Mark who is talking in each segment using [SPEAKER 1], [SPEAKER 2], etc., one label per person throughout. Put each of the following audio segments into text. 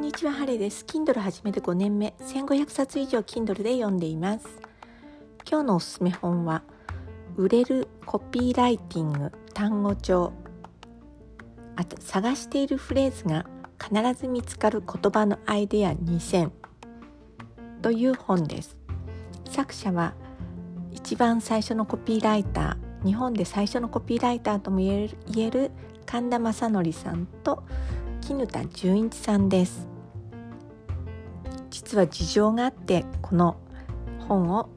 [SPEAKER 1] んにちは、ハレです。Kindle 始めて5年目、1500冊以上 Kindle で読んでいます。今日のおすすめ本は、売れるコピーライティング単語帳。あと、探しているフレーズが必ず見つかる言葉のアイデア2000という本です。作者は、一番最初のコピーライター、日本で最初のコピーライターとも言える神田正典さんと衣田順一さんです実は事情があってこの本を、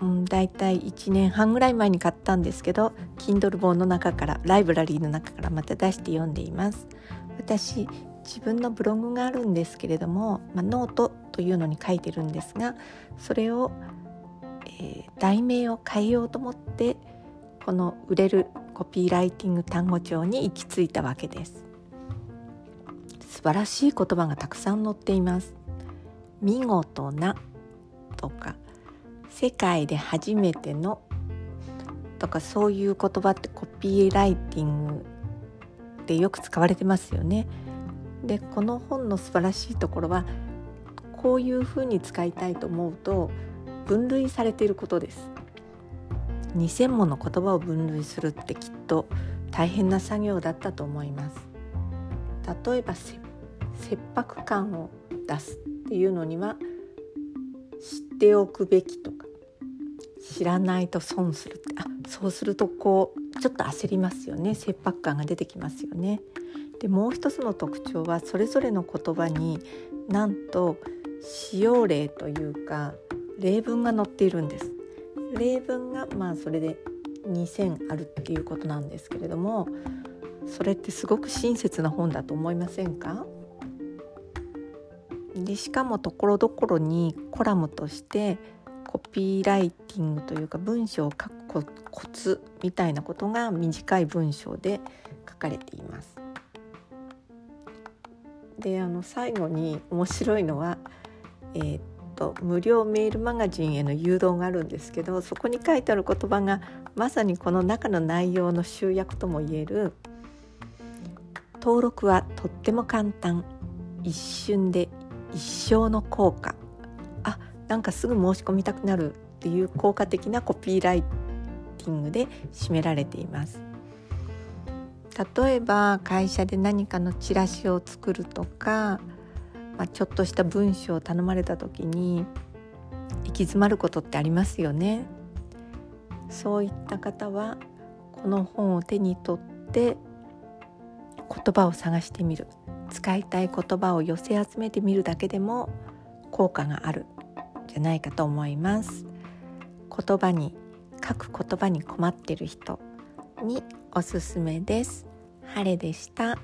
[SPEAKER 1] うん、だいたい1年半ぐらい前に買ったんですけど Kindle 本の中からライブラリーの中からまた出して読んでいます。私自分のブログがあるんですけれども、まあ、ノートというのに書いてるんですがそれを、えー、題名を変えようと思ってこの売れるコピーライティング単語帳に行き着いたわけです。素晴らしい言葉がたくさん載っています。見事なとか世界で初めてのとかそういう言葉ってコピーライティングでよく使われてますよね。でこの本の素晴らしいところはこういうふうに使いたいと思うと分類されていることです。2,000もの言葉を分類するってきっと大変な作業だったと思います。例えば切迫感を出すっていうのには知っておくべきとか知らないと損するってあそうするとこうちょっと焦りますよね切迫感が出てきますよね。でもう一つの特徴はそれぞれの言葉になんと使用例というか例文が載っているんです。例文がまあそれで2,000あるっていうことなんですけれどもそれってすごく親切な本だと思いませんか？でしかもところどころにコラムとしてコピーライティングというか文章を書くコツみたいなことが短い文章で書かれています。であの最後に面白いのは、えー、っと無料メールマガジンへの誘導があるんですけどそこに書いてある言葉がまさにこの中の内容の集約ともいえる登録はとっても簡単一瞬で一生の効果。あなんかすぐ申し込みたくなるっていう効果的なコピーライティングで占められています。例えば会社で何かのチラシを作るとか、まあ、ちょっとした文章を頼まれた時に行き詰まることってありますよね。そういった方はこの本を手に取って言葉を探してみる。使いたい言葉を寄せ集めてみるだけでも効果があるじゃないかと思います。言葉に書く言葉に困ってる人におすすめです。晴れでした。